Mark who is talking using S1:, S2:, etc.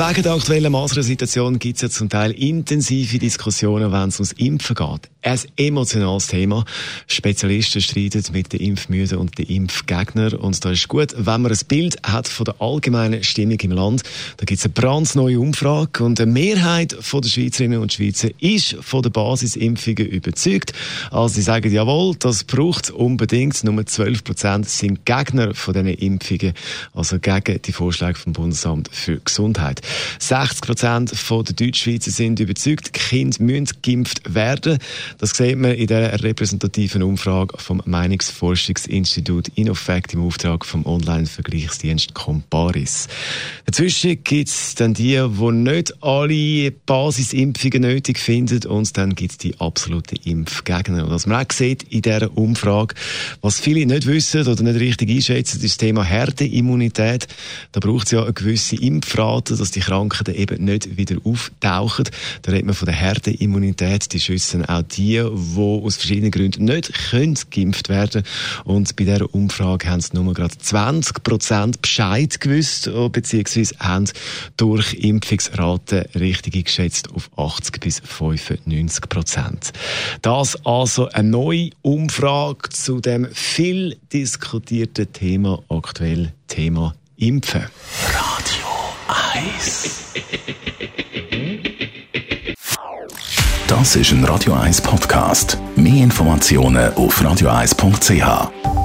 S1: Wegen der aktuellen Masern-Situation gibt es ja zum Teil intensive Diskussionen, wenn es ums Impfen geht. Ein emotionales Thema. Spezialisten streiten mit den Impfmüden und den Impfgegnern. Und da ist gut, wenn man ein Bild hat von der allgemeinen Stimmung im Land. Da gibt es eine brandneue Umfrage und eine Mehrheit der Schweizerinnen und Schweizer ist von der Basisimpfungen überzeugt. Also sie sagen, jawohl, das braucht es unbedingt. Nur 12 Prozent sind Gegner von diesen Impfungen, also gegen die Vorschläge vom Bundesamt für Gesundheit. 60 Prozent der Deutschschweizer sind überzeugt, Kinder müssen geimpft werden. Das sieht man in der repräsentativen Umfrage vom Meinungsforschungsinstitut Innofact im Auftrag vom Online-Vergleichsdienst Comparis. Dazwischen gibt es dann die, die nicht alle Basisimpfungen nötig finden und dann gibt es die absoluten Impfgegner. Und was man auch sieht in dieser Umfrage, was viele nicht wissen oder nicht richtig einschätzen, ist das Thema Herdenimmunität. Da braucht es ja eine gewisse Impfrate, dass die Krankheiten eben nicht wieder auftauchen. Da redet man von der Herdenimmunität. Die schützen auch die, die aus verschiedenen Gründen nicht können geimpft werden Und bei dieser Umfrage haben es nur gerade 20 Prozent Bescheid gewusst, äh, beziehungsweise haben durch Impfungsraten richtig geschätzt auf 80 bis 95 Prozent. Das also eine neue Umfrage zu dem viel diskutierten Thema aktuell Thema Impfen.
S2: Radio 1 Das ist ein Radio 1 Podcast. Mehr Informationen auf radio1.ch.